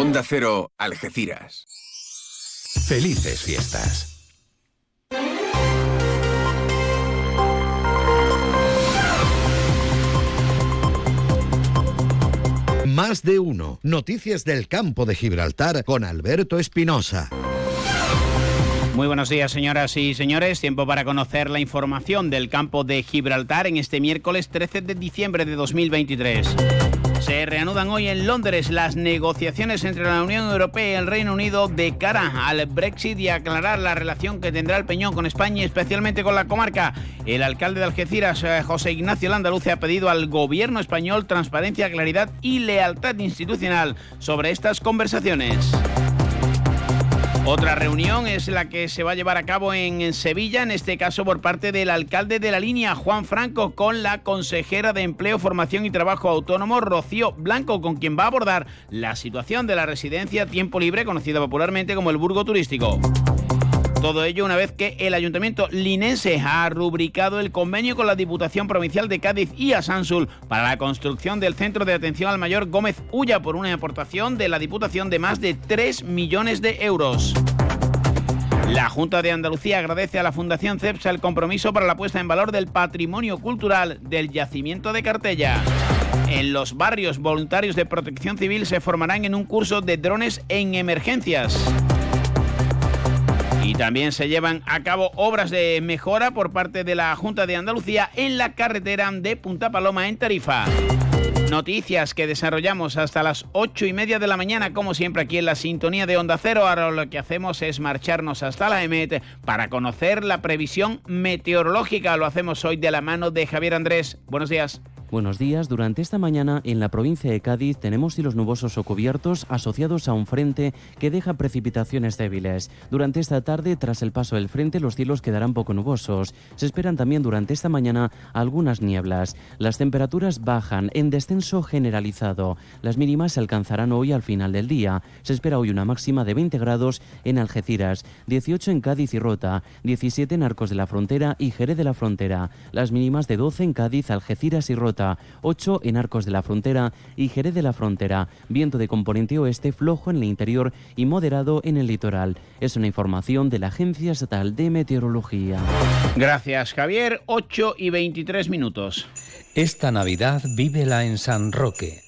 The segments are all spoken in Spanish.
Onda Cero, Algeciras. Felices fiestas. Más de uno. Noticias del campo de Gibraltar con Alberto Espinosa. Muy buenos días, señoras y señores. Tiempo para conocer la información del campo de Gibraltar en este miércoles 13 de diciembre de 2023. Se reanudan hoy en Londres las negociaciones entre la Unión Europea y el Reino Unido de cara al Brexit y aclarar la relación que tendrá el Peñón con España y especialmente con la comarca. El alcalde de Algeciras, eh, José Ignacio Landaluce, ha pedido al gobierno español transparencia, claridad y lealtad institucional sobre estas conversaciones. Otra reunión es la que se va a llevar a cabo en Sevilla, en este caso por parte del alcalde de la línea, Juan Franco, con la consejera de Empleo, Formación y Trabajo Autónomo, Rocío Blanco, con quien va a abordar la situación de la residencia Tiempo Libre, conocida popularmente como el Burgo Turístico. Todo ello una vez que el ayuntamiento linense ha rubricado el convenio con la Diputación Provincial de Cádiz y Asansul para la construcción del Centro de Atención al Mayor Gómez Ulla por una aportación de la Diputación de más de 3 millones de euros. La Junta de Andalucía agradece a la Fundación CEPSA el compromiso para la puesta en valor del patrimonio cultural del yacimiento de Cartella. En los barrios voluntarios de protección civil se formarán en un curso de drones en emergencias. Y también se llevan a cabo obras de mejora por parte de la Junta de Andalucía en la carretera de Punta Paloma en Tarifa. Noticias que desarrollamos hasta las ocho y media de la mañana, como siempre aquí en la sintonía de Onda Cero. Ahora lo que hacemos es marcharnos hasta la EMET para conocer la previsión meteorológica. Lo hacemos hoy de la mano de Javier Andrés. Buenos días. Buenos días. Durante esta mañana en la provincia de Cádiz tenemos cielos nubosos o cubiertos asociados a un frente que deja precipitaciones débiles. Durante esta tarde, tras el paso del frente, los cielos quedarán poco nubosos. Se esperan también durante esta mañana algunas nieblas. Las temperaturas bajan en descenso generalizado. Las mínimas se alcanzarán hoy al final del día. Se espera hoy una máxima de 20 grados en Algeciras, 18 en Cádiz y Rota, 17 en Arcos de la Frontera y Jerez de la Frontera. Las mínimas de 12 en Cádiz, Algeciras y Rota 8 en Arcos de la Frontera y Jerez de la Frontera. Viento de componente oeste flojo en el interior y moderado en el litoral. Es una información de la Agencia Estatal de Meteorología. Gracias, Javier. 8 y 23 minutos. Esta Navidad vívela en San Roque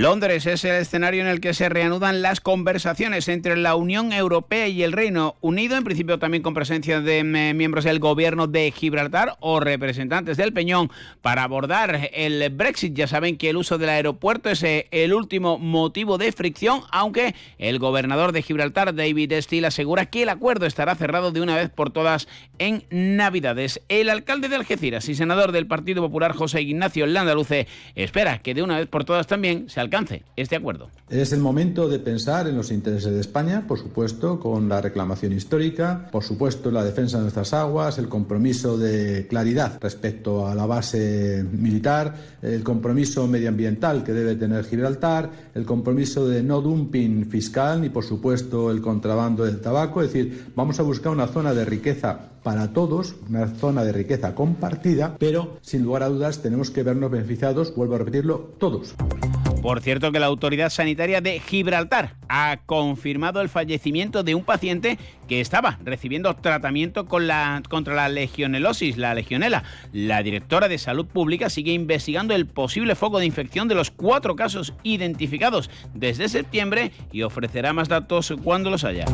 Londres es el escenario en el que se reanudan las conversaciones entre la Unión Europea y el Reino Unido, en principio también con presencia de eh, miembros del gobierno de Gibraltar o representantes del Peñón, para abordar el Brexit. Ya saben que el uso del aeropuerto es eh, el último motivo de fricción, aunque el gobernador de Gibraltar, David Steele, asegura que el acuerdo estará cerrado de una vez por todas en Navidades. El alcalde de Algeciras y senador del Partido Popular, José Ignacio Landaluce, espera que de una vez por todas también se alcance este acuerdo. Es el momento de pensar en los intereses de España, por supuesto, con la reclamación histórica, por supuesto, la defensa de nuestras aguas, el compromiso de claridad respecto a la base militar, el compromiso medioambiental que debe tener Gibraltar, el compromiso de no dumping fiscal ni, por supuesto, el contrabando del tabaco. Es decir, vamos a buscar una zona de riqueza para todos, una zona de riqueza compartida, pero sin lugar a dudas tenemos que vernos beneficiados, vuelvo a repetirlo, todos. Por cierto que la autoridad sanitaria de Gibraltar ha confirmado el fallecimiento de un paciente que estaba recibiendo tratamiento contra la legionelosis, la legionela. La directora de Salud Pública sigue investigando el posible foco de infección de los cuatro casos identificados desde septiembre y ofrecerá más datos cuando los haya.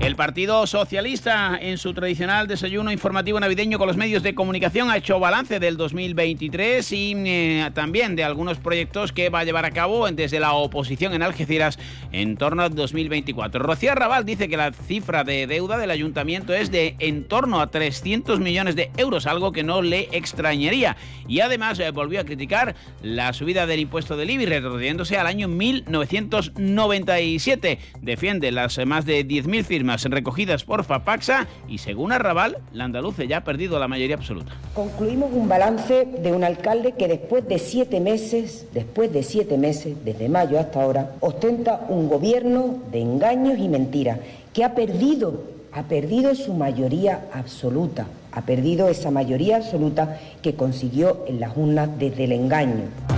El Partido Socialista, en su tradicional desayuno informativo navideño con los medios de comunicación, ha hecho balance del 2023 y eh, también de algunos proyectos que va a llevar a cabo desde la oposición en Algeciras en torno al 2024. Rocío Raval dice que la cifra de deuda del ayuntamiento es de en torno a 300 millones de euros, algo que no le extrañaría. Y además eh, volvió a criticar la subida del impuesto del IBI, retrocediéndose al año 1997. Defiende las más de 10.000 firmas recogidas por FAPAXA y según Arrabal, la andaluce ya ha perdido la mayoría absoluta. Concluimos un balance de un alcalde que después de siete meses, después de siete meses, desde mayo hasta ahora, ostenta un gobierno de engaños y mentiras, que ha perdido, ha perdido su mayoría absoluta, ha perdido esa mayoría absoluta que consiguió en las urnas desde el engaño.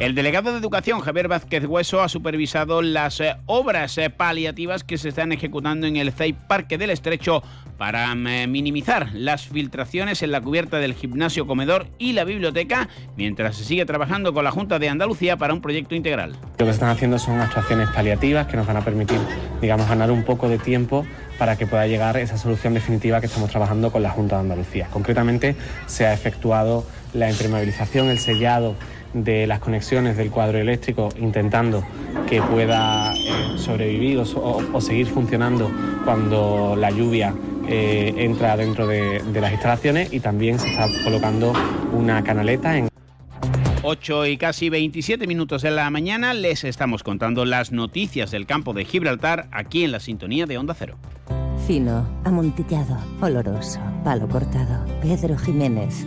El delegado de Educación, Javier Vázquez Hueso, ha supervisado las eh, obras eh, paliativas que se están ejecutando en el CEI Parque del Estrecho para mm, minimizar las filtraciones en la cubierta del gimnasio comedor y la biblioteca, mientras se sigue trabajando con la Junta de Andalucía para un proyecto integral. Lo que están haciendo son actuaciones paliativas que nos van a permitir, digamos, ganar un poco de tiempo para que pueda llegar esa solución definitiva que estamos trabajando con la Junta de Andalucía. Concretamente, se ha efectuado la impermeabilización, el sellado de las conexiones del cuadro eléctrico, intentando que pueda eh, sobrevivir o, seguir funcionando cuando la lluvia eh, entra dentro de, de las instalaciones y también se está colocando una canaleta en 8 y casi 27 minutos de la mañana les estamos contando las noticias del campo de Gibraltar aquí en la sintonía de Onda Cero. Fino, amontillado, oloroso, palo cortado. Pedro Jiménez.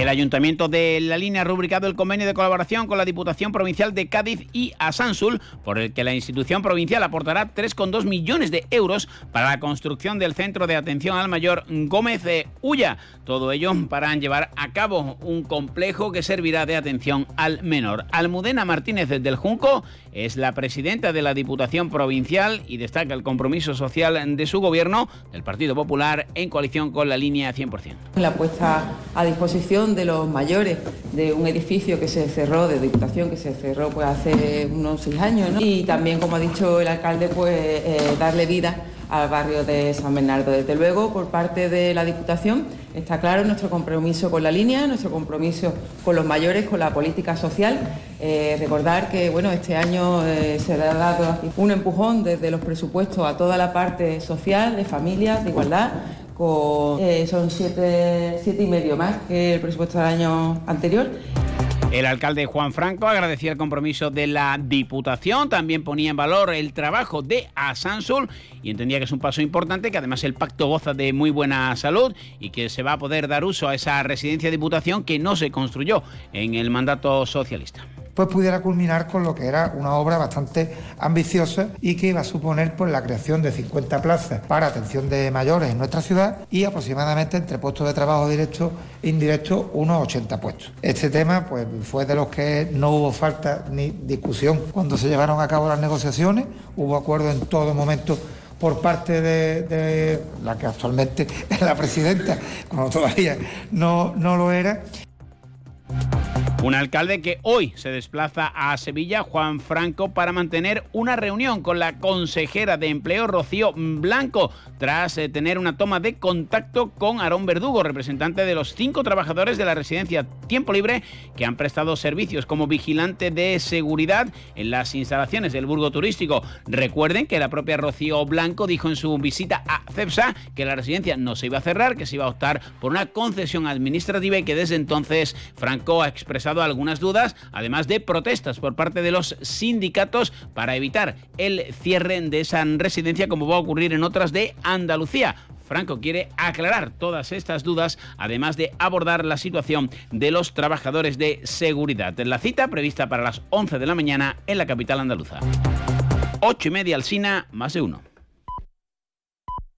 El Ayuntamiento de La Línea ha rubricado el convenio de colaboración con la Diputación Provincial de Cádiz y Asansul, por el que la institución provincial aportará 3,2 millones de euros para la construcción del Centro de Atención al Mayor Gómez de Ulla. Todo ello para llevar a cabo un complejo que servirá de atención al menor. Almudena Martínez del Junco es la presidenta de la Diputación Provincial y destaca el compromiso social de su gobierno, del Partido Popular, en coalición con la línea 100%. La puesta a disposición de los mayores de un edificio que se cerró, de Diputación, que se cerró pues hace unos seis años, y también, como ha dicho el alcalde, pues eh, darle vida al barrio de San Bernardo. Desde luego, por parte de la Diputación, está claro nuestro compromiso con la línea, nuestro compromiso con los mayores, con la política social. Eh, recordar que bueno, este año eh, se ha dado un empujón desde los presupuestos a toda la parte social, de familias, de igualdad, eh, son siete, siete y medio más que el presupuesto del año anterior. El alcalde Juan Franco agradecía el compromiso de la Diputación, también ponía en valor el trabajo de Asansul y entendía que es un paso importante, que además el pacto goza de muy buena salud y que se va a poder dar uso a esa residencia de Diputación que no se construyó en el mandato socialista pues pudiera culminar con lo que era una obra bastante ambiciosa y que iba a suponer pues, la creación de 50 plazas para atención de mayores en nuestra ciudad y aproximadamente entre puestos de trabajo directos e indirectos unos 80 puestos. Este tema pues, fue de los que no hubo falta ni discusión cuando se llevaron a cabo las negociaciones, hubo acuerdo en todo momento por parte de, la que actualmente es la presidenta, cuando todavía no, no lo era. Un alcalde que hoy se desplaza a Sevilla, Juan Franco, para mantener una reunión con la consejera de empleo Rocío Blanco, tras eh, tener una toma de contacto con Aarón Verdugo, representante de los cinco trabajadores de la residencia Tiempo Libre que han prestado servicios como vigilante de seguridad en las instalaciones del Burgo Turístico. Recuerden que la propia Rocío Blanco dijo en su visita a CEPSA que la residencia no se iba a cerrar, que se iba a optar por una concesión administrativa y que desde entonces Franco ha expresado algunas dudas, además de protestas por parte de los sindicatos para evitar el cierre de esa residencia como va a ocurrir en otras de Andalucía. Franco quiere aclarar todas estas dudas, además de abordar la situación de los trabajadores de seguridad. La cita prevista para las 11 de la mañana en la capital andaluza. 8 y media al SINA, más de uno.